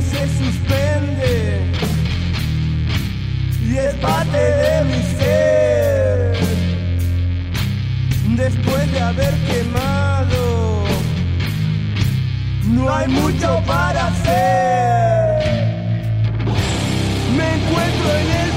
se suspende y es parte de mi ser. Después de haber quemado, no hay mucho para hacer. Me encuentro en el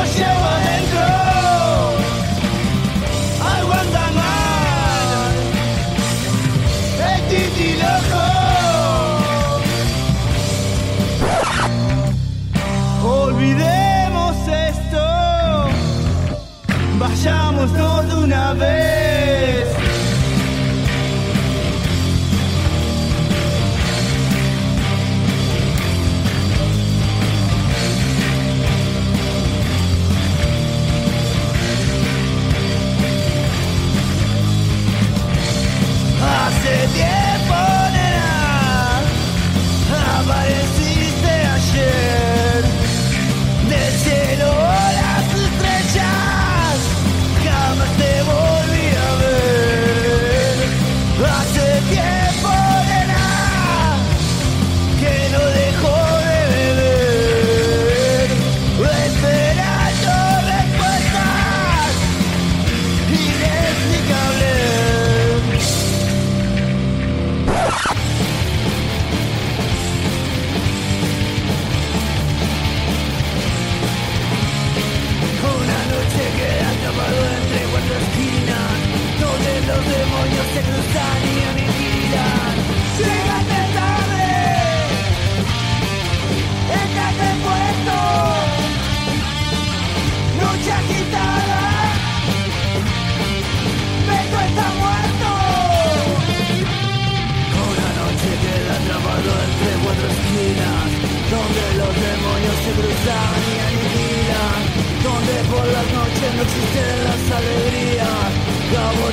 hoje eu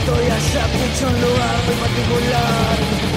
Estoy ya se ha puesto un lugar muy particular